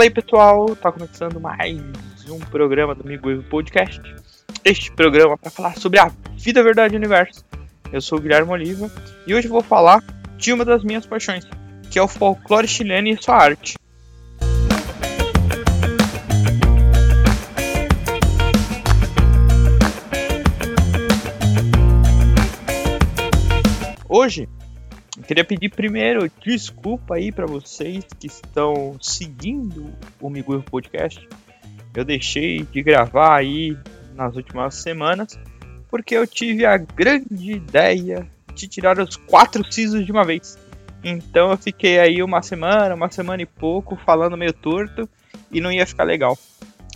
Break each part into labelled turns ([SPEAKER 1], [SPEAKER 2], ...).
[SPEAKER 1] Fala aí pessoal, tá começando mais um programa do Amigo Podcast. Este programa para falar sobre a vida, verdade e universo. Eu sou o Guilherme Oliva e hoje vou falar de uma das minhas paixões, que é o folclore chileno e sua arte. Hoje queria pedir primeiro desculpa aí para vocês que estão seguindo o Miguel Podcast. Eu deixei de gravar aí nas últimas semanas porque eu tive a grande ideia de tirar os quatro sisos de uma vez. Então eu fiquei aí uma semana, uma semana e pouco falando meio torto e não ia ficar legal.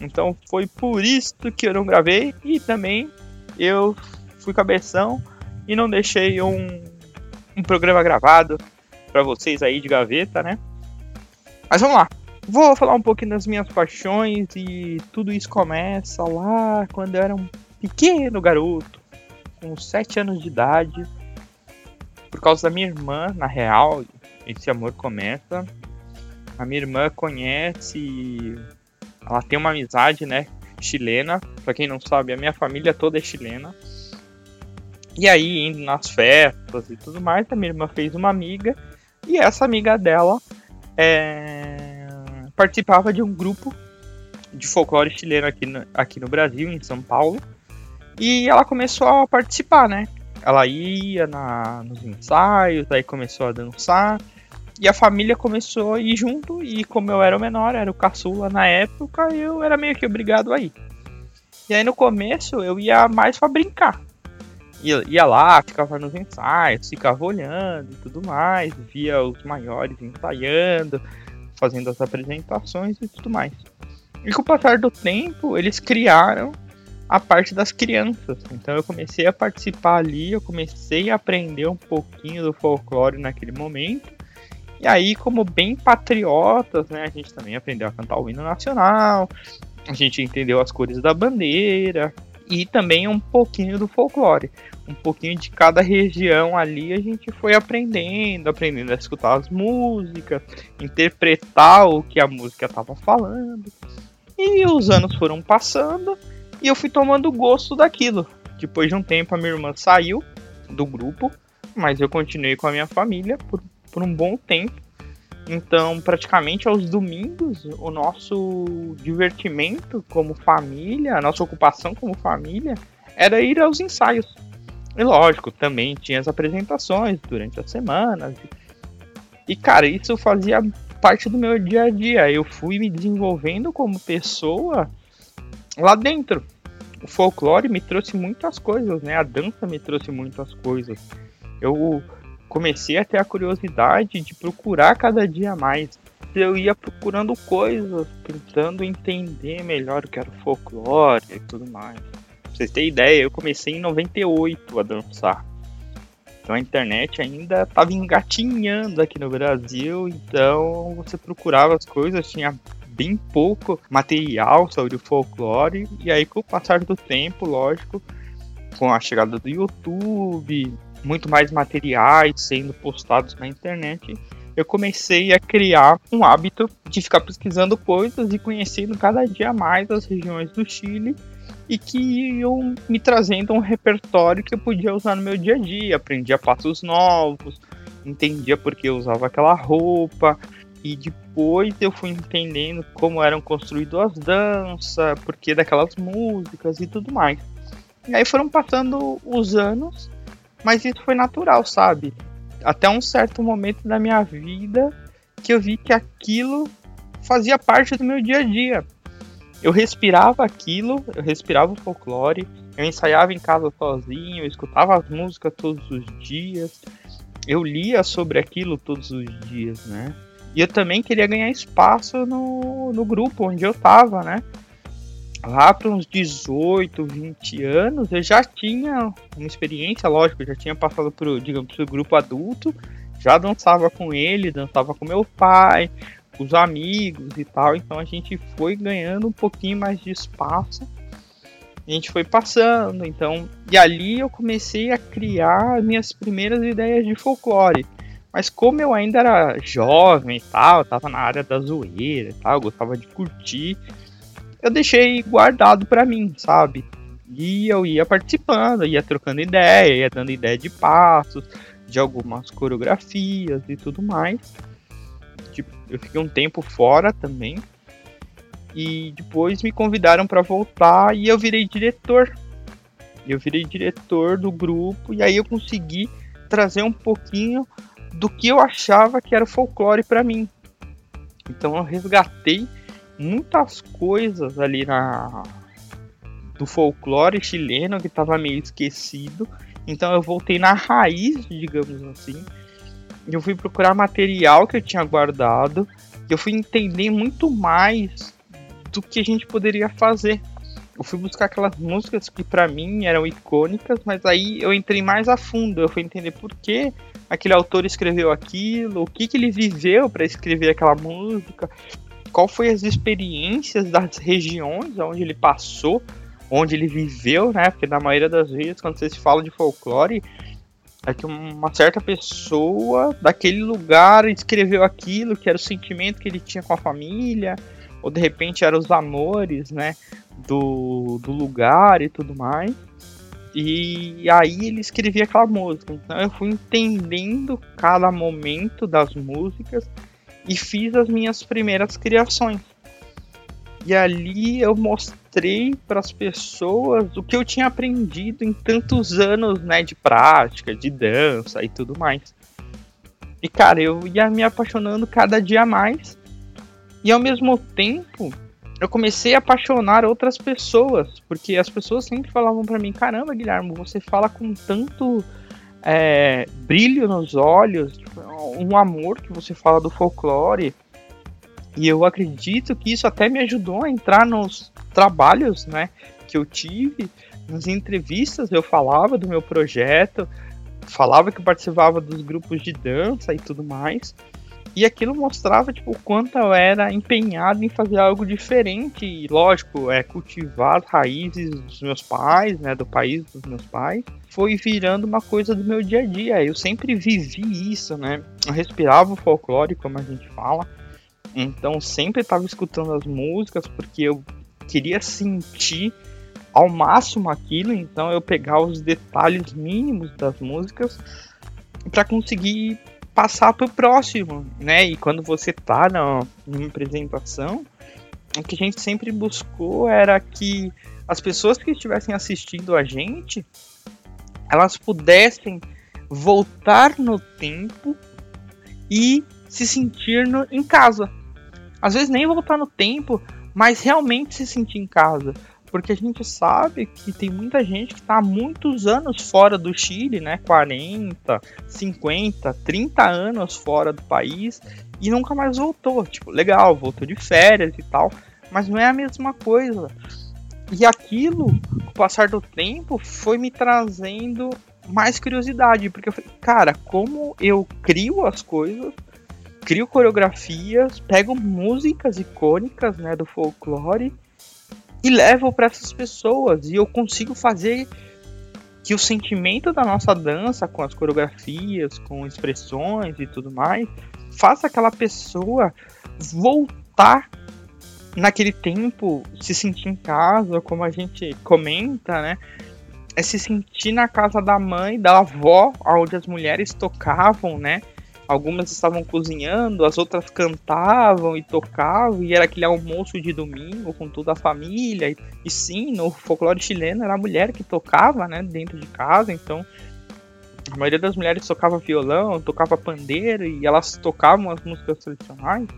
[SPEAKER 1] Então foi por isso que eu não gravei e também eu fui cabeção e não deixei um um programa gravado para vocês aí de gaveta, né? Mas vamos lá. Vou falar um pouquinho das minhas paixões e tudo isso começa lá quando eu era um pequeno garoto, com 7 anos de idade. Por causa da minha irmã, na real, esse amor começa. A minha irmã conhece, ela tem uma amizade, né, chilena. Para quem não sabe, a minha família toda é chilena. E aí, indo nas festas e tudo mais, a minha irmã fez uma amiga. E essa amiga dela é, participava de um grupo de folclore chileno aqui no, aqui no Brasil, em São Paulo. E ela começou a participar, né? Ela ia na, nos ensaios, aí começou a dançar. E a família começou a ir junto. E como eu era o menor, era o caçula na época, eu era meio que obrigado a ir. E aí no começo eu ia mais para brincar ia, ia lá, ficava nos ensaios, ficava olhando e tudo mais, via os maiores ensaiando, fazendo as apresentações e tudo mais. E com o passar do tempo, eles criaram a parte das crianças. Então eu comecei a participar ali, eu comecei a aprender um pouquinho do folclore naquele momento. E aí, como bem patriotas, né, a gente também aprendeu a cantar o hino nacional, a gente entendeu as cores da bandeira, e também um pouquinho do folclore. Um pouquinho de cada região ali a gente foi aprendendo, aprendendo a escutar as músicas, interpretar o que a música estava falando. E os anos foram passando e eu fui tomando gosto daquilo. Depois de um tempo a minha irmã saiu do grupo, mas eu continuei com a minha família por, por um bom tempo. Então, praticamente aos domingos, o nosso divertimento como família, a nossa ocupação como família, era ir aos ensaios. E lógico, também tinha as apresentações durante as semanas. E cara, isso fazia parte do meu dia a dia. Eu fui me desenvolvendo como pessoa lá dentro. O folclore me trouxe muitas coisas, né? A dança me trouxe muitas coisas. Eu comecei a ter a curiosidade de procurar cada dia mais. Eu ia procurando coisas, tentando entender melhor o que era o folclore e tudo mais. Pra vocês terem ideia, eu comecei em 98 a dançar. Então a internet ainda estava engatinhando aqui no Brasil, então você procurava as coisas, tinha bem pouco material sobre o folclore, e aí com o passar do tempo, lógico, com a chegada do YouTube, muito mais materiais sendo postados na internet, eu comecei a criar um hábito de ficar pesquisando coisas e conhecendo cada dia mais as regiões do Chile e que iam me trazendo um repertório que eu podia usar no meu dia a dia. Aprendia passos novos, entendia porque eu usava aquela roupa e depois eu fui entendendo como eram construídas as danças, porque daquelas músicas e tudo mais. E aí foram passando os anos mas isso foi natural, sabe? Até um certo momento da minha vida que eu vi que aquilo fazia parte do meu dia a dia. Eu respirava aquilo, eu respirava o folclore, eu ensaiava em casa sozinho, eu escutava as músicas todos os dias, eu lia sobre aquilo todos os dias, né? E eu também queria ganhar espaço no, no grupo onde eu tava, né? Lá para uns 18, 20 anos, eu já tinha uma experiência, lógico, já tinha passado por, digamos, pro grupo adulto, já dançava com ele, dançava com meu pai, com os amigos e tal, então a gente foi ganhando um pouquinho mais de espaço. A gente foi passando, então, e ali eu comecei a criar minhas primeiras ideias de folclore. Mas como eu ainda era jovem e tal, tava na área da zoeira e tal, gostava de curtir, eu deixei guardado para mim, sabe? E eu ia participando, ia trocando ideia, ia dando ideia de passos, de algumas coreografias e tudo mais. Tipo, eu fiquei um tempo fora também. E depois me convidaram para voltar e eu virei diretor. Eu virei diretor do grupo e aí eu consegui trazer um pouquinho do que eu achava que era folclore para mim. Então eu resgatei muitas coisas ali na do folclore chileno que estava meio esquecido. Então eu voltei na raiz, digamos assim. Eu fui procurar material que eu tinha guardado. Eu fui entender muito mais do que a gente poderia fazer. Eu fui buscar aquelas músicas que para mim eram icônicas, mas aí eu entrei mais a fundo. Eu fui entender por que aquele autor escreveu aquilo, o que, que ele viveu para escrever aquela música, qual foi as experiências das regiões onde ele passou, onde ele viveu, né? Porque na maioria das vezes, quando você se fala de folclore, é que uma certa pessoa daquele lugar escreveu aquilo, que era o sentimento que ele tinha com a família, ou de repente eram os amores, né? Do, do lugar e tudo mais. E aí ele escrevia aquela música. Então eu fui entendendo cada momento das músicas e fiz as minhas primeiras criações. E ali eu mostrei para as pessoas o que eu tinha aprendido em tantos anos, né, de prática, de dança e tudo mais. E cara, eu ia me apaixonando cada dia mais. E ao mesmo tempo, eu comecei a apaixonar outras pessoas, porque as pessoas sempre falavam para mim: caramba, Guilherme, você fala com tanto é, brilho nos olhos, tipo, um amor que você fala do folclore. E eu acredito que isso até me ajudou a entrar nos trabalhos né, que eu tive, nas entrevistas eu falava do meu projeto, falava que participava dos grupos de dança e tudo mais. E aquilo mostrava tipo, o quanto eu era empenhado em fazer algo diferente. E, lógico, é cultivar as raízes dos meus pais, né? Do país dos meus pais. Foi virando uma coisa do meu dia a dia. Eu sempre vivi isso, né? Eu respirava o folclore, como a gente fala. Então sempre estava escutando as músicas porque eu queria sentir ao máximo aquilo. Então eu pegava os detalhes mínimos das músicas para conseguir passar para o próximo, né? E quando você tá na, numa apresentação, o que a gente sempre buscou era que as pessoas que estivessem assistindo a gente, elas pudessem voltar no tempo e se sentir no, em casa. Às vezes nem voltar no tempo, mas realmente se sentir em casa porque a gente sabe que tem muita gente que está há muitos anos fora do Chile, né? 40, 50, 30 anos fora do país e nunca mais voltou. Tipo, legal, voltou de férias e tal, mas não é a mesma coisa. E aquilo, com o passar do tempo, foi me trazendo mais curiosidade, porque eu falei, cara, como eu crio as coisas, crio coreografias, pego músicas icônicas, né, do folclore e levo para essas pessoas e eu consigo fazer que o sentimento da nossa dança com as coreografias, com expressões e tudo mais, faça aquela pessoa voltar naquele tempo, se sentir em casa, como a gente comenta, né? É se sentir na casa da mãe, da avó, onde as mulheres tocavam, né? Algumas estavam cozinhando, as outras cantavam e tocavam, e era aquele almoço de domingo com toda a família. E, sim, no folclore chileno era a mulher que tocava, né, dentro de casa, então a maioria das mulheres tocava violão, tocava pandeiro e elas tocavam as músicas tradicionais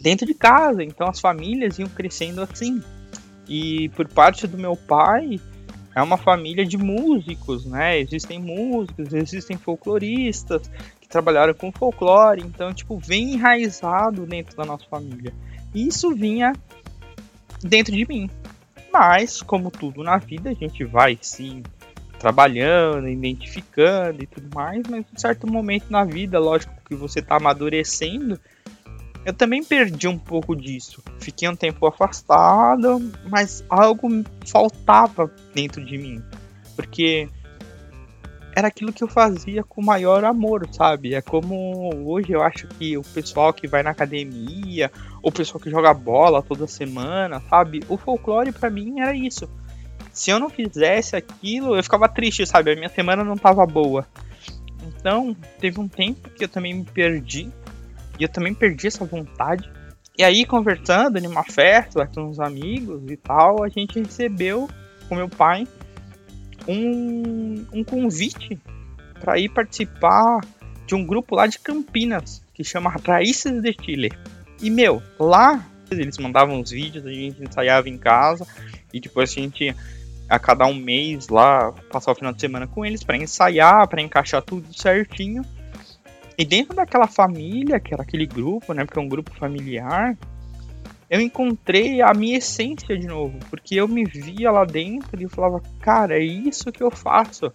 [SPEAKER 1] dentro de casa. Então as famílias iam crescendo assim. E por parte do meu pai, é uma família de músicos, né? Existem músicos, existem folcloristas, trabalharam com folclore, então, tipo, vem enraizado dentro da nossa família. E isso vinha dentro de mim. Mas, como tudo na vida, a gente vai sim trabalhando, identificando e tudo mais, mas em certo momento na vida, lógico que você está amadurecendo, eu também perdi um pouco disso. Fiquei um tempo afastado, mas algo faltava dentro de mim. Porque era aquilo que eu fazia com maior amor, sabe? É como hoje eu acho que o pessoal que vai na academia, o pessoal que joga bola toda semana, sabe? O folclore para mim era isso. Se eu não fizesse aquilo, eu ficava triste, sabe? A minha semana não tava boa. Então, teve um tempo que eu também me perdi. E eu também perdi essa vontade. E aí, conversando em uma festa com uns amigos e tal, a gente recebeu com meu pai um, um convite para ir participar de um grupo lá de Campinas que chama Raízes de Chile. E meu, lá eles mandavam os vídeos, a gente ensaiava em casa e depois a gente a cada um mês lá passar o final de semana com eles para ensaiar, para encaixar tudo certinho. E dentro daquela família, que era aquele grupo, né, porque é um grupo familiar, eu encontrei a minha essência de novo, porque eu me via lá dentro e falava, cara, é isso que eu faço.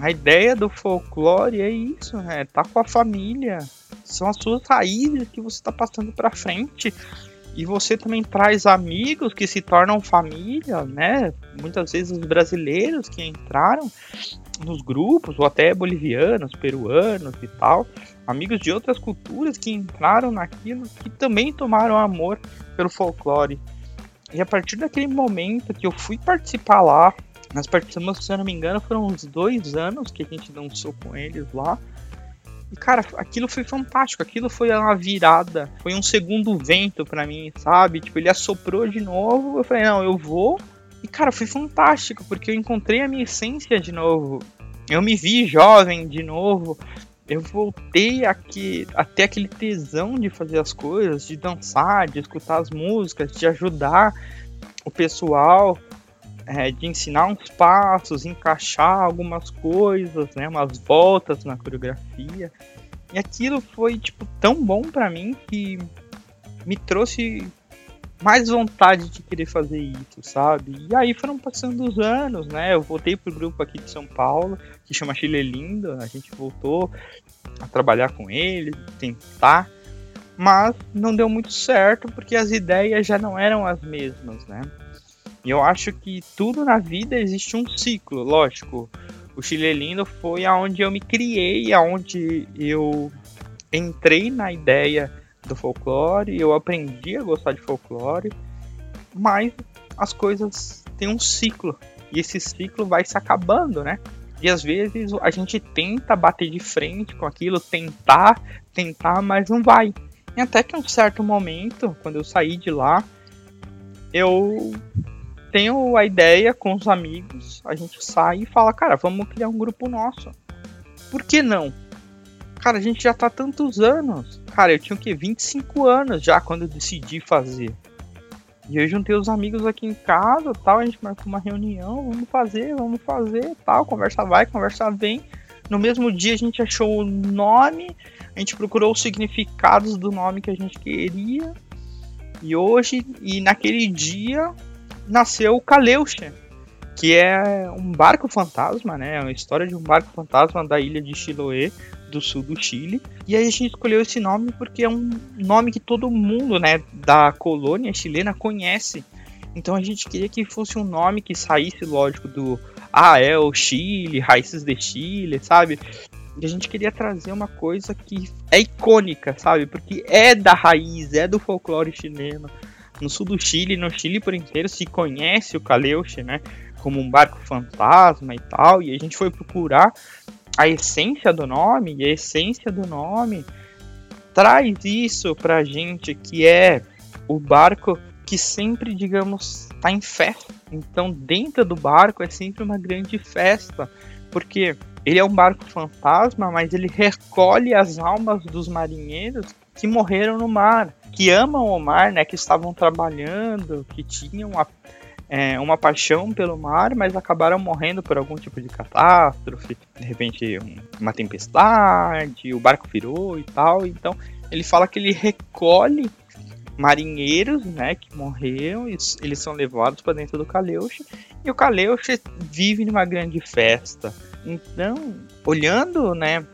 [SPEAKER 1] A ideia do folclore é isso, né? Tá com a família, são as suas raízes que você está passando para frente. E você também traz amigos que se tornam família, né? Muitas vezes os brasileiros que entraram nos grupos, ou até bolivianos, peruanos e tal, amigos de outras culturas que entraram naquilo, que também tomaram amor pelo folclore. E a partir daquele momento que eu fui participar lá, nós participamos, se eu não me engano, foram uns dois anos que a gente dançou com eles lá. Cara, aquilo foi fantástico, aquilo foi uma virada, foi um segundo vento para mim, sabe? Tipo, ele assoprou de novo, eu falei, não, eu vou. E, cara, foi fantástico, porque eu encontrei a minha essência de novo. Eu me vi jovem de novo, eu voltei aqui até aquele tesão de fazer as coisas, de dançar, de escutar as músicas, de ajudar o pessoal, é, de ensinar uns passos, encaixar algumas coisas, né, umas voltas na coreografia. E aquilo foi tipo tão bom para mim que me trouxe mais vontade de querer fazer isso, sabe? E aí foram passando os anos, né? Eu voltei pro grupo aqui de São Paulo, que chama Chile Lindo, a gente voltou a trabalhar com ele, tentar, mas não deu muito certo porque as ideias já não eram as mesmas, né? E eu acho que tudo na vida existe um ciclo, lógico. O Chile Lindo foi aonde eu me criei, aonde eu entrei na ideia do folclore, eu aprendi a gostar de folclore, mas as coisas têm um ciclo e esse ciclo vai se acabando, né? E às vezes a gente tenta bater de frente com aquilo, tentar, tentar, mas não vai. E até que um certo momento, quando eu saí de lá, eu tenho a ideia com os amigos, a gente sai e fala, cara, vamos criar um grupo nosso. Por que não? Cara, a gente já tá tantos anos. Cara, eu tinha o quê? 25 anos já quando eu decidi fazer. E eu juntei os amigos aqui em casa, tal, a gente marcou uma reunião, vamos fazer, vamos fazer, tal, conversa vai, conversa vem. No mesmo dia a gente achou o nome, a gente procurou os significados do nome que a gente queria. E hoje, e naquele dia, nasceu o Kaleuche, que é um barco fantasma, né? É uma história de um barco fantasma da ilha de Chiloé, do sul do Chile. E aí a gente escolheu esse nome porque é um nome que todo mundo, né, da colônia chilena conhece. Então a gente queria que fosse um nome que saísse, lógico, do ah, é o Chile, raízes de Chile, sabe? E a gente queria trazer uma coisa que é icônica, sabe? Porque é da raiz, é do folclore chileno. No sul do Chile, no Chile por inteiro, se conhece o Caleuche, né? Como um barco fantasma e tal. E a gente foi procurar a essência do nome, e a essência do nome traz isso pra gente, que é o barco que sempre, digamos, está em festa. Então, dentro do barco é sempre uma grande festa, porque ele é um barco fantasma, mas ele recolhe as almas dos marinheiros que morreram no mar, que amam o mar, né, que estavam trabalhando, que tinham a é, uma paixão pelo mar, mas acabaram morrendo por algum tipo de catástrofe, de repente uma tempestade, o barco virou e tal. Então ele fala que ele recolhe marinheiros, né, que morreram, e eles são levados para dentro do Caleuche, e o Caleuche vive numa grande festa. Então, olhando, né,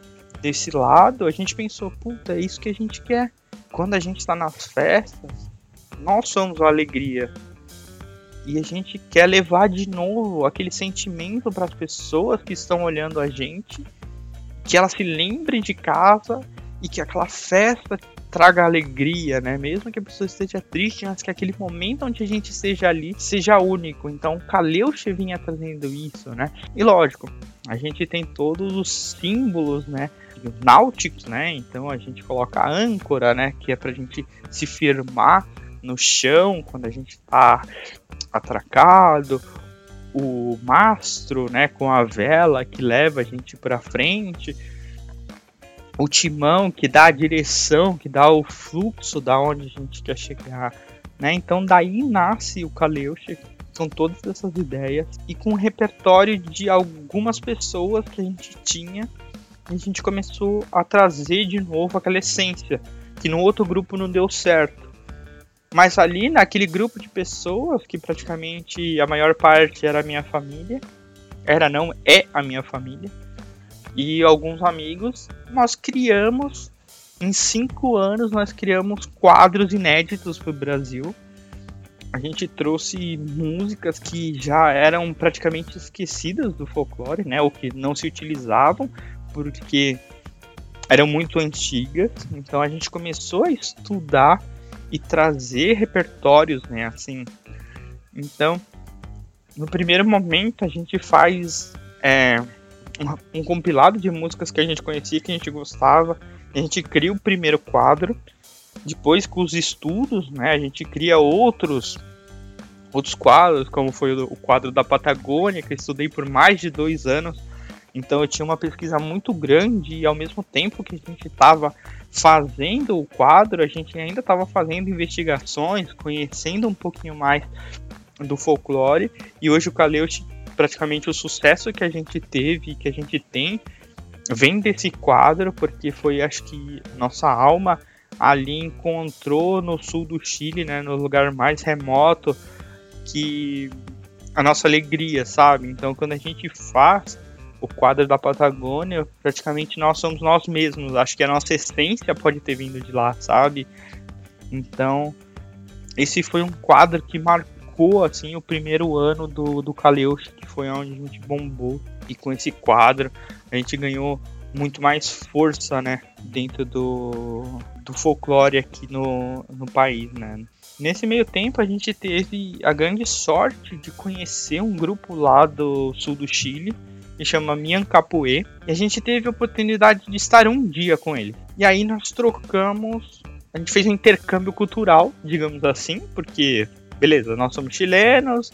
[SPEAKER 1] desse lado, a gente pensou, puta, é isso que a gente quer. Quando a gente está nas festas, nós somos a alegria e a gente quer levar de novo aquele sentimento para as pessoas que estão olhando a gente, que elas se lembrem de casa e que aquela festa traga alegria, né? Mesmo que a pessoa esteja triste, mas que aquele momento onde a gente esteja ali seja único. Então, Kaleuche vinha trazendo isso, né? E lógico, a gente tem todos os símbolos, né? Náuticos, né? Então a gente coloca a âncora, né? Que é pra gente se firmar no chão quando a gente tá atracado, o mastro, né, com a vela que leva a gente para frente, o timão que dá a direção, que dá o fluxo da onde a gente quer chegar, né? Então daí nasce o Kaleuche com todas essas ideias e com um repertório de algumas pessoas que a gente tinha, a gente começou a trazer de novo aquela essência que no outro grupo não deu certo. Mas ali, naquele grupo de pessoas, que praticamente a maior parte era a minha família, era não, é a minha família, e alguns amigos, nós criamos, em cinco anos, nós criamos quadros inéditos para o Brasil. A gente trouxe músicas que já eram praticamente esquecidas do folclore, né, ou que não se utilizavam, porque eram muito antigas. Então a gente começou a estudar e trazer repertórios, né? Assim, então, no primeiro momento a gente faz é, um, compilado de músicas que a gente conhecia, que a gente gostava. A gente cria o primeiro quadro. Depois, com os estudos, né? A gente cria outros outros quadros, como foi o, o quadro da Patagônia, que eu estudei por mais de dois anos. Então eu tinha uma pesquisa muito grande e ao mesmo tempo que a gente estava fazendo o quadro, a gente ainda estava fazendo investigações, conhecendo um pouquinho mais do folclore. E hoje o Kaleuch, praticamente o sucesso que a gente teve, que a gente tem, vem desse quadro, porque foi, acho que, nossa alma ali encontrou no sul do Chile, né, no lugar mais remoto, que a nossa alegria, sabe? Então, quando a gente faz o quadro da Patagônia, praticamente nós somos nós mesmos. Acho que a nossa essência pode ter vindo de lá, sabe? Então, esse foi um quadro que marcou assim o primeiro ano do, do Kaleush, que foi onde a gente bombou. E com esse quadro a gente ganhou muito mais força, né, dentro do, do folclore aqui no, no país, né. Nesse meio tempo a gente teve a grande sorte de conhecer um grupo lá do sul do Chile, que chama Mian Capoe, e a gente teve a oportunidade de estar um dia com ele. E aí nós trocamos, a gente fez um intercâmbio cultural, digamos assim, porque, beleza, nós somos chilenos,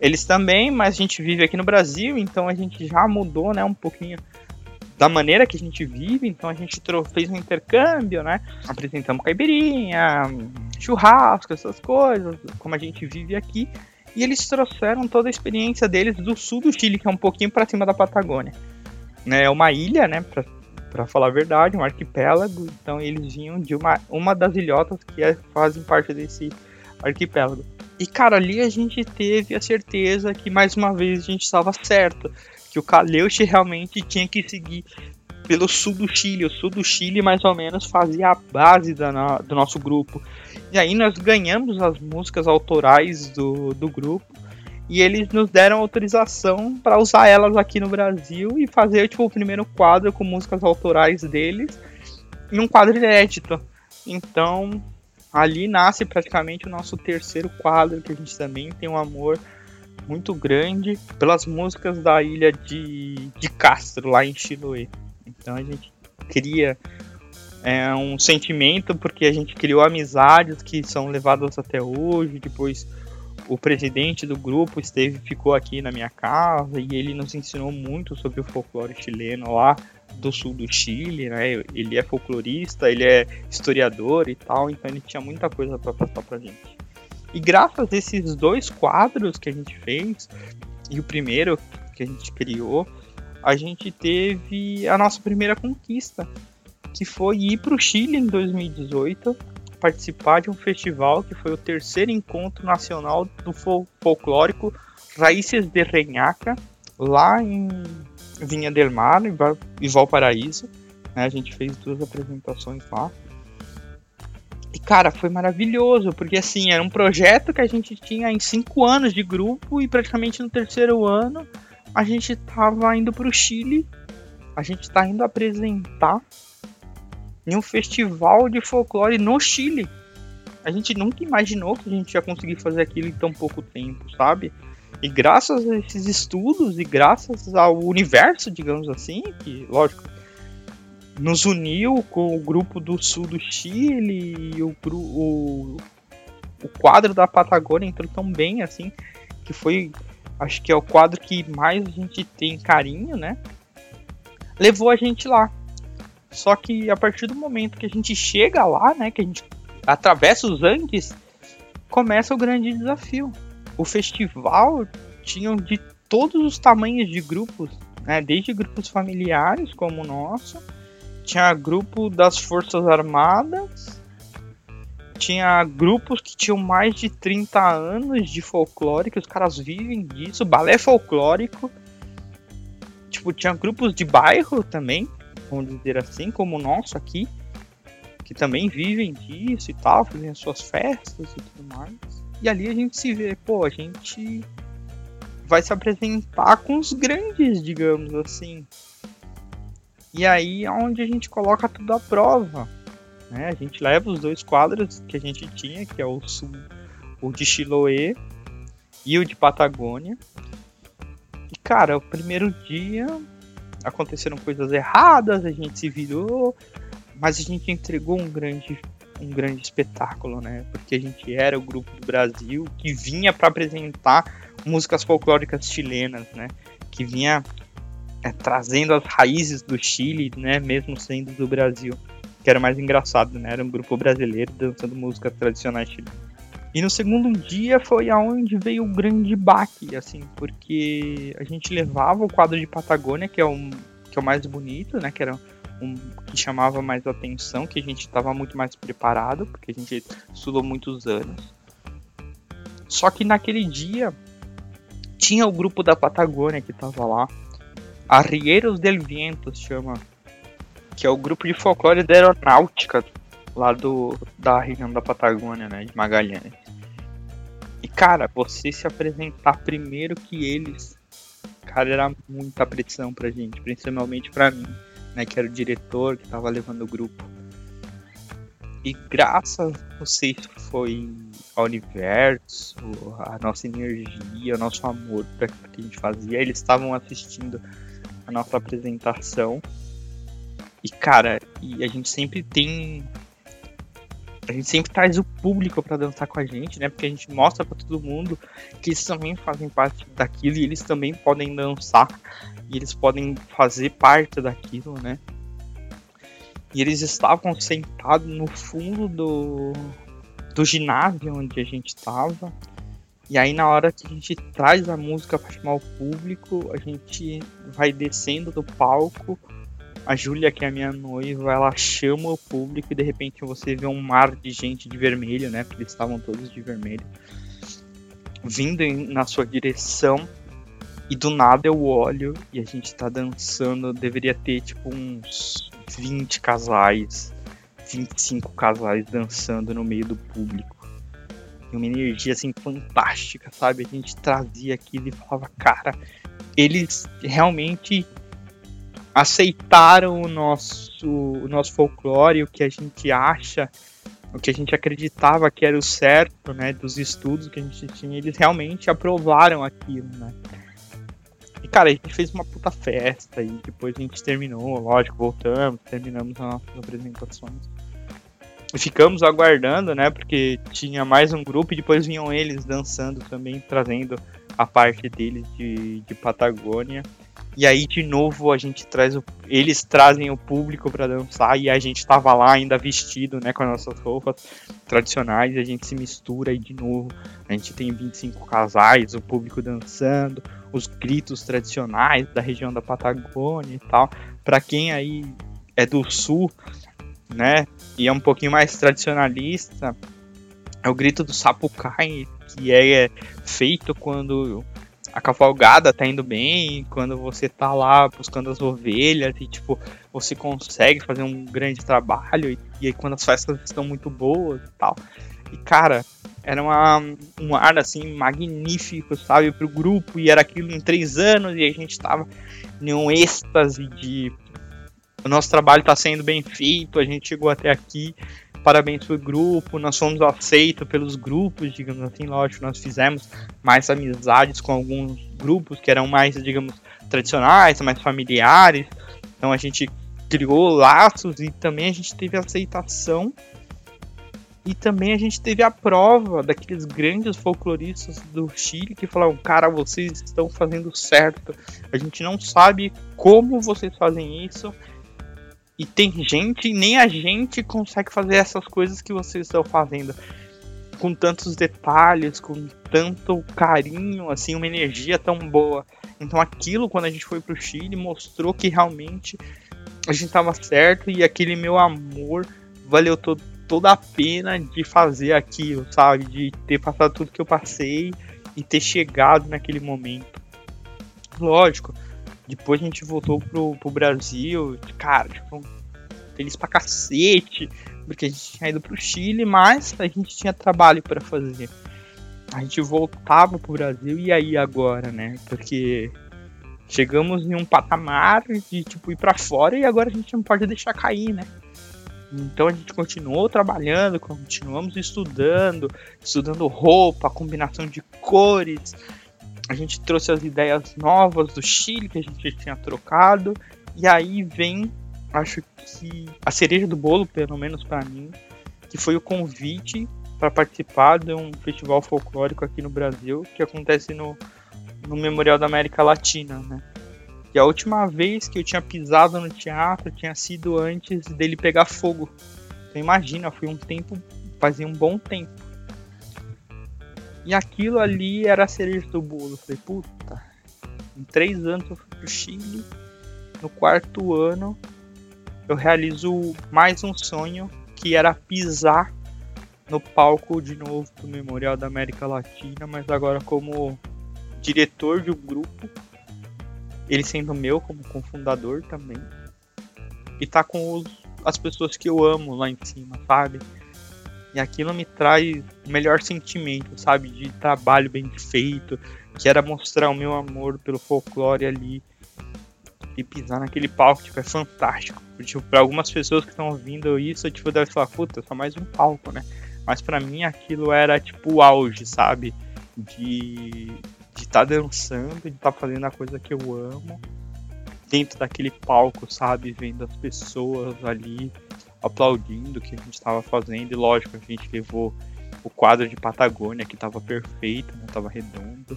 [SPEAKER 1] eles também, mas a gente vive aqui no Brasil, então a gente já mudou, né, um pouquinho da maneira que a gente vive, então a gente fez um intercâmbio, né? Apresentamos caipirinha, churrasco, essas coisas, como a gente vive aqui. E eles trouxeram toda a experiência deles do sul do Chile, que é um pouquinho para cima da Patagônia. Né, é uma ilha, né, para falar a verdade, um arquipélago. Então eles vinham de uma, uma das ilhotas que é, fazem parte desse arquipélago. E cara, ali a gente teve a certeza que mais uma vez a gente estava certo, que o Caleuche realmente tinha que seguir pelo sul do Chile. O sul do Chile mais ou menos fazia a base da, do nosso grupo. E aí nós ganhamos as músicas autorais do, do grupo e eles nos deram autorização para usar elas aqui no Brasil e fazer tipo o primeiro quadro com músicas autorais deles em um quadro inédito. Então ali nasce praticamente o nosso terceiro quadro que a gente também tem um amor muito grande pelas músicas da ilha de, de Castro lá em Chiloé. Então a gente cria é um sentimento porque a gente criou amizades que são levadas até hoje. Depois o presidente do grupo esteve ficou aqui na minha casa e ele nos ensinou muito sobre o folclore chileno lá do sul do Chile, né? Ele é folclorista, ele é historiador e tal, então ele tinha muita coisa para passar pra gente. E graças a esses dois quadros que a gente fez e o primeiro que a gente criou, a gente teve a nossa primeira conquista, que foi ir para o Chile em 2018, participar de um festival que foi o terceiro encontro nacional do folclórico Raízes de Renhaca, lá em Vinha del Mar, em Valparaíso. Né? A gente fez duas apresentações lá. E cara, foi maravilhoso, porque assim, era um projeto que a gente tinha em cinco anos de grupo e praticamente no terceiro ano a gente tava indo pro Chile, a gente tá indo apresentar em um festival de folclore no Chile. A gente nunca imaginou que a gente ia conseguir fazer aquilo em tão pouco tempo, sabe? E graças a esses estudos e graças ao universo, digamos assim, que, lógico, nos uniu com o grupo do sul do Chile e o, o, o quadro da Patagônia entrou tão bem, assim, que foi, acho que é o quadro que mais a gente tem carinho, né? Levou a gente lá. Só que a partir do momento que a gente chega lá, né, que a gente atravessa os Andes, começa o grande desafio. O festival tinha de todos os tamanhos de grupos, né, desde grupos familiares como o nosso, tinha grupo das Forças Armadas, tinha grupos que tinham mais de 30 anos de folclore, que os caras vivem disso, balé folclórico. Tipo, tinha grupos de bairro também, vamos dizer assim, como o nosso aqui, que também vivem disso e tal, fazem as suas festas e tudo mais. E ali a gente se vê, pô, a gente vai se apresentar com os grandes, digamos assim. E aí é onde a gente coloca tudo à prova. Né? A gente leva os dois quadros que a gente tinha, que é o sul, o de Chiloé e o de Patagônia. E cara, o primeiro dia aconteceram coisas erradas, a gente se virou, mas a gente entregou um grande um grande espetáculo, né? Porque a gente era o grupo do Brasil que vinha para apresentar músicas folclóricas chilenas, né? Que vinha é, trazendo as raízes do Chile, né? Mesmo sendo do Brasil, que era mais engraçado, né? Era um grupo brasileiro dançando músicas tradicionais chilenas. E no segundo dia foi aonde veio o grande baque, assim, porque a gente levava o quadro de Patagônia, que é o, que é o mais bonito, né? Que era um, que chamava mais atenção, que a gente estava muito mais preparado, porque a gente estudou muitos anos. Só que naquele dia tinha o grupo da Patagônia que estava lá, Arrieiros del Viento chama, que é o grupo de folclore da aeronáutica lá do, da região da Patagônia, né, de Magalhães. E cara, você se apresentar primeiro que eles, cara, era muita pressão pra gente, principalmente pra mim, né, que era o diretor que tava levando o grupo. E graças, sei se foi ao universo, a nossa energia, o nosso amor para que a gente fazia, eles estavam assistindo a nossa apresentação. E cara, e a gente sempre tem a gente sempre traz o público para dançar com a gente, né? Porque a gente mostra para todo mundo que eles também fazem parte daquilo e eles também podem dançar e eles podem fazer parte daquilo, né? E eles estavam sentados no fundo do, do ginásio onde a gente estava. E aí na hora que a gente traz a música para chamar o público, a gente vai descendo do palco a Júlia, que é a minha noiva, ela chama o público e de repente você vê um mar de gente de vermelho, né? Porque eles estavam todos de vermelho, vindo na sua direção. E do nada eu olho e a gente tá dançando. Deveria ter tipo uns 20 casais, 25 casais dançando no meio do público. E uma energia assim fantástica, sabe? A gente trazia aquilo e falava, cara, eles realmente aceitaram o nosso, o nosso folclore, o que a gente acha, o que a gente acreditava que era o certo, né, dos estudos que a gente tinha, eles realmente aprovaram aquilo, né. E, cara, a gente fez uma puta festa e depois a gente terminou, lógico, voltamos, terminamos as nossas apresentações. E ficamos aguardando, né, porque tinha mais um grupo e depois vinham eles dançando também, trazendo a parte deles de, de Patagônia. E aí, de novo, a gente traz o... eles trazem o público para dançar e a gente tava lá ainda vestido, né, com as nossas roupas tradicionais, a gente se mistura e de novo a gente tem 25 casais, o público dançando, os gritos tradicionais da região da Patagônia e tal. Para quem aí é do sul, né, e é um pouquinho mais tradicionalista, é o grito do Sapucai, que é feito quando a cavalgada tá indo bem, quando você tá lá buscando as ovelhas e tipo, você consegue fazer um grande trabalho e, e aí quando as festas estão muito boas e tal. E cara, era uma, um ar assim magnífico, sabe, pro grupo, e era aquilo em três anos, e a gente tava em um êxtase de o nosso trabalho está sendo bem feito, a gente chegou até aqui, parabéns pro grupo, nós fomos aceitos pelos grupos, digamos assim, lógico, nós fizemos mais amizades com alguns grupos que eram mais, digamos, tradicionais, mais familiares, então a gente criou laços e também a gente teve aceitação e também a gente teve a prova daqueles grandes folcloristas do Chile que falaram: cara, vocês estão fazendo certo. A gente não sabe como vocês fazem isso. E tem gente, nem a gente consegue fazer essas coisas que vocês estão fazendo. Com tantos detalhes, com tanto carinho, assim, uma energia tão boa. Então aquilo, quando a gente foi pro Chile, mostrou que realmente a gente estava certo e aquele meu amor valeu toda a pena de fazer aquilo, sabe? De ter passado tudo que eu passei e ter chegado naquele momento. Lógico, depois a gente voltou pro, pro Brasil, cara, tipo, feliz pra cacete, porque a gente tinha ido pro Chile, mas a gente tinha trabalho para fazer. A gente voltava pro Brasil e aí agora, né? Porque chegamos em um patamar de tipo ir para fora e agora a gente não pode deixar cair, né? Então a gente continuou trabalhando, continuamos estudando, estudando roupa, combinação de cores. A gente trouxe as ideias novas do Chile que a gente tinha trocado. E aí vem, acho que a cereja do bolo, pelo menos para mim, que foi o convite para participar de um festival folclórico aqui no Brasil que acontece no, no Memorial da América Latina, né? E a última vez que eu tinha pisado no teatro tinha sido antes dele pegar fogo. Então imagina, foi um tempo, fazia um bom tempo. E aquilo ali era a cereja do bolo. Eu falei, puta, em três anos eu fui pro Chile. No quarto ano eu realizo mais um sonho que era pisar no palco de novo do Memorial da América Latina, mas agora como diretor de um grupo ele sendo meu como cofundador também. E tá com os, as pessoas que eu amo lá em cima, sabe? Aquilo me traz o melhor sentimento, sabe? De trabalho bem feito, que era mostrar o meu amor pelo folclore ali. E pisar naquele palco, tipo, é fantástico. Tipo, pra algumas pessoas que estão ouvindo isso, tipo, deve falar, puta, só mais um palco, né? Mas para mim aquilo era, tipo, o auge, sabe? De, de estar tá dançando, de estar tá fazendo a coisa que eu amo, dentro daquele palco, sabe? Vendo as pessoas ali aplaudindo o que a gente estava fazendo. E lógico, a gente levou o quadro de Patagônia, que estava perfeito, né? Tava redondo.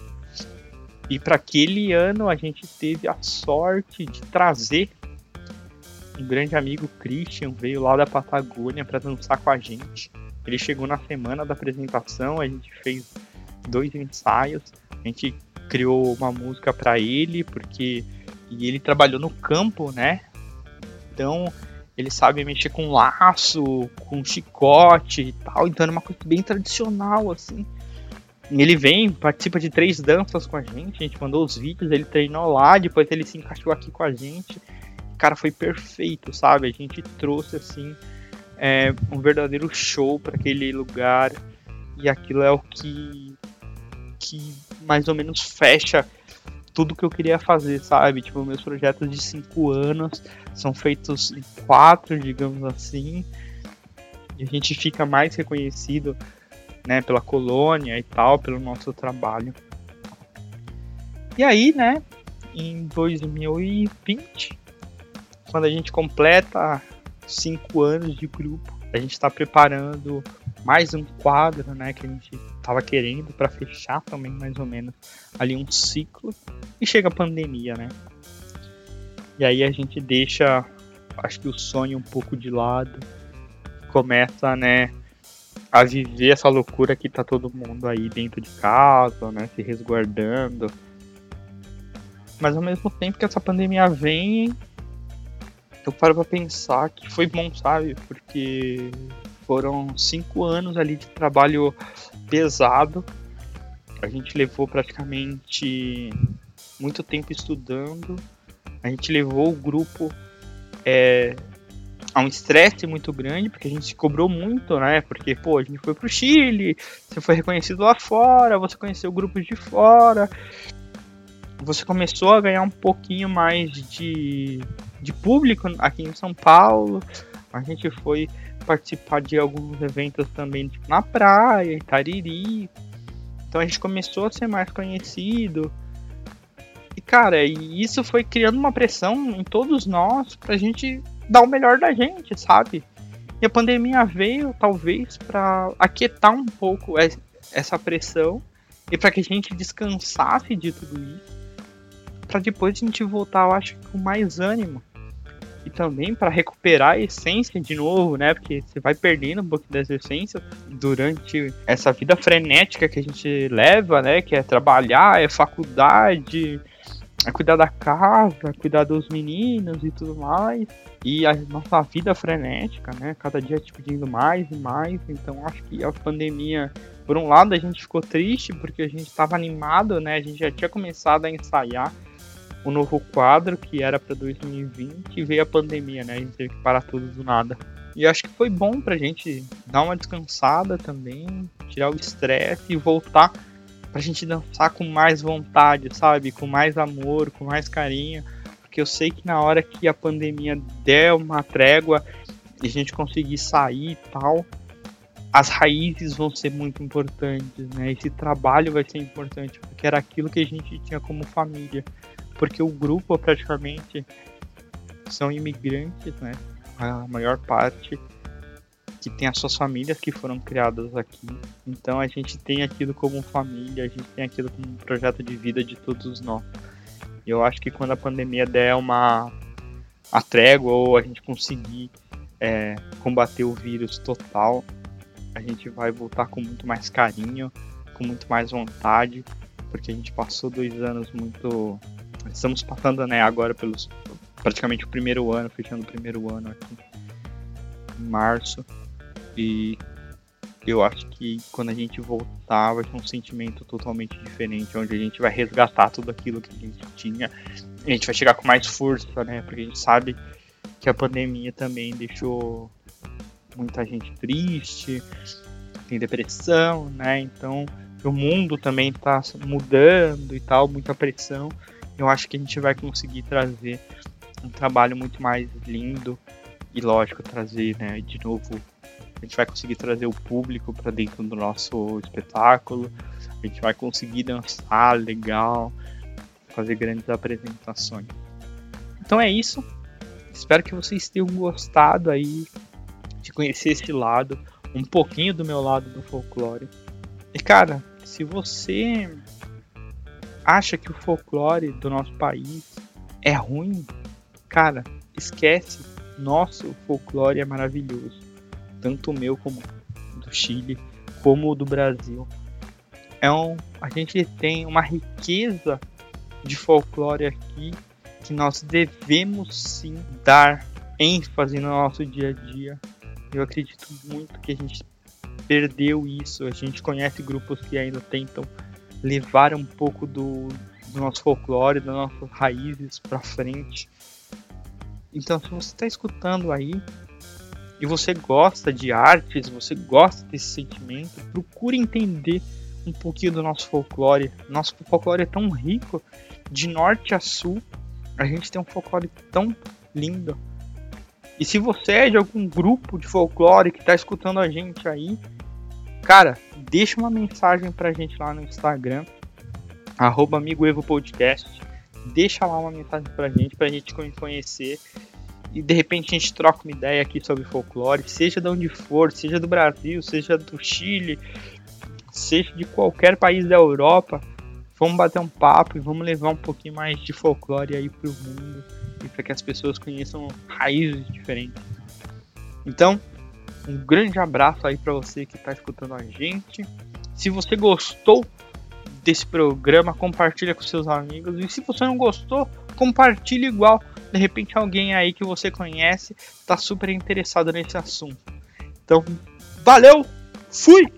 [SPEAKER 1] E para aquele ano a gente teve a sorte de trazer um grande amigo Christian, veio lá da Patagônia para dançar com a gente. Ele chegou na semana da apresentação, a gente fez dois ensaios a gente criou uma música para ele, porque e ele trabalhou no campo, né? Então ele sabe mexer com laço, com chicote e tal, então é uma coisa bem tradicional, assim. Ele vem, participa de três danças com a gente, a gente mandou os vídeos, ele treinou lá, depois ele se encaixou aqui com a gente. Cara, foi perfeito, sabe? A gente trouxe, assim, é, um verdadeiro show para aquele lugar e aquilo é o que que mais ou menos fecha tudo que eu queria fazer, sabe? Tipo, meus projetos de cinco anos são feitos em quatro, digamos assim. E a gente fica mais reconhecido, né, pela colônia e tal, pelo nosso trabalho. E aí, né, em 2020, quando a gente completa cinco anos de grupo, a gente está preparando mais um quadro, né, que a gente tava querendo para fechar também mais ou menos ali um ciclo e chega a pandemia, né? E aí a gente deixa, acho que o sonho um pouco de lado, começa, né, a viver essa loucura que tá todo mundo aí dentro de casa, né, se resguardando. Mas ao mesmo tempo que essa pandemia vem, eu paro pra pensar que foi bom, sabe? Porque foram cinco anos ali de trabalho pesado, A gente levou praticamente muito tempo estudando. A gente levou o grupo é, a um estresse muito grande, porque a gente se cobrou muito, né? Porque, pô, a gente foi pro Chile, você foi reconhecido lá fora, você conheceu grupos de fora, você começou a ganhar um pouquinho mais de, de público aqui em São Paulo. A gente foi participar de alguns eventos também, tipo, na praia, em Tariri. Então a gente começou a ser mais conhecido. E cara, isso foi criando uma pressão em todos nós pra gente dar o melhor da gente, sabe? E a pandemia veio talvez para aquietar um pouco essa pressão e para que a gente descansasse de tudo isso, para depois a gente voltar, eu acho, com mais ânimo e também para recuperar a essência de novo, né? Porque você vai perdendo um pouco dessa essência durante essa vida frenética que a gente leva, né? Que é trabalhar, é faculdade, é cuidar da casa, cuidar dos meninos e tudo mais. E a nossa vida frenética, né? Cada dia te pedindo mais e mais. Então acho que a pandemia, por um lado, a gente ficou triste porque a gente estava animado, né? A gente já tinha começado a ensaiar o novo quadro que era para 2020 e veio a pandemia, né? A gente teve que parar tudo do nada. E acho que foi bom pra gente dar uma descansada também, tirar o estresse e voltar pra gente dançar com mais vontade, sabe? Com mais amor, com mais carinho. Porque eu sei que na hora que a pandemia der uma trégua e a gente conseguir sair e tal, as raízes vão ser muito importantes, né? Esse trabalho vai ser importante, porque era aquilo que a gente tinha como família porque o grupo praticamente são imigrantes, né? A maior parte que tem as suas famílias que foram criadas aqui. Então a gente tem aquilo como família, a gente tem aquilo como um projeto de vida de todos nós. E eu acho que quando a pandemia der uma a trégua ou a gente conseguir é, combater o vírus total, a gente vai voltar com muito mais carinho, com muito mais vontade, porque a gente passou dois anos muito Estamos passando, né, agora pelos praticamente o primeiro ano, fechando o primeiro ano aqui em março. E eu acho que quando a gente voltar vai ser um sentimento totalmente diferente, onde a gente vai resgatar tudo aquilo que a gente tinha. A gente vai chegar com mais força, né? Porque a gente sabe que a pandemia também deixou muita gente triste, tem depressão, né? Então o mundo também está mudando e tal, muita pressão eu acho que a gente vai conseguir trazer um trabalho muito mais lindo e lógico trazer, né, de novo, a gente vai conseguir trazer o público para dentro do nosso espetáculo, a gente vai conseguir dançar legal, fazer grandes apresentações. Então é isso. Espero que vocês tenham gostado aí de conhecer esse lado, um pouquinho do meu lado do folclore. E cara, se você acha que o folclore do nosso país é ruim, cara, esquece. Nosso folclore é maravilhoso. Tanto o meu como do Chile, como o do Brasil. É um, a gente tem uma riqueza de folclore aqui que nós devemos sim dar ênfase no nosso dia a dia. Eu acredito muito que a gente perdeu isso. A gente conhece grupos que ainda tentam levar um pouco do, do nosso folclore, das nossas raízes para frente. Então, se você está escutando aí e você gosta de artes, você gosta desse sentimento, procure entender um pouquinho do nosso folclore. Nosso folclore é tão rico, de norte a sul, a gente tem um folclore tão lindo. E se você é de algum grupo de folclore que está escutando a gente aí, Cara, deixa uma mensagem pra gente lá no Instagram, arroba Amigo Evo Podcast. Deixa lá uma mensagem pra gente, pra gente conhecer. E de repente a gente troca uma ideia aqui sobre folclore, seja de onde for, seja do Brasil, seja do Chile, seja de qualquer país da Europa. Vamos bater um papo e vamos levar um pouquinho mais de folclore aí pro mundo e para que as pessoas conheçam raízes diferentes. Então, um grande abraço aí para você que está escutando a gente. Se você gostou desse programa, compartilha com seus amigos. E se você não gostou, compartilhe igual. De repente alguém aí que você conhece está super interessado nesse assunto. Então, valeu, fui!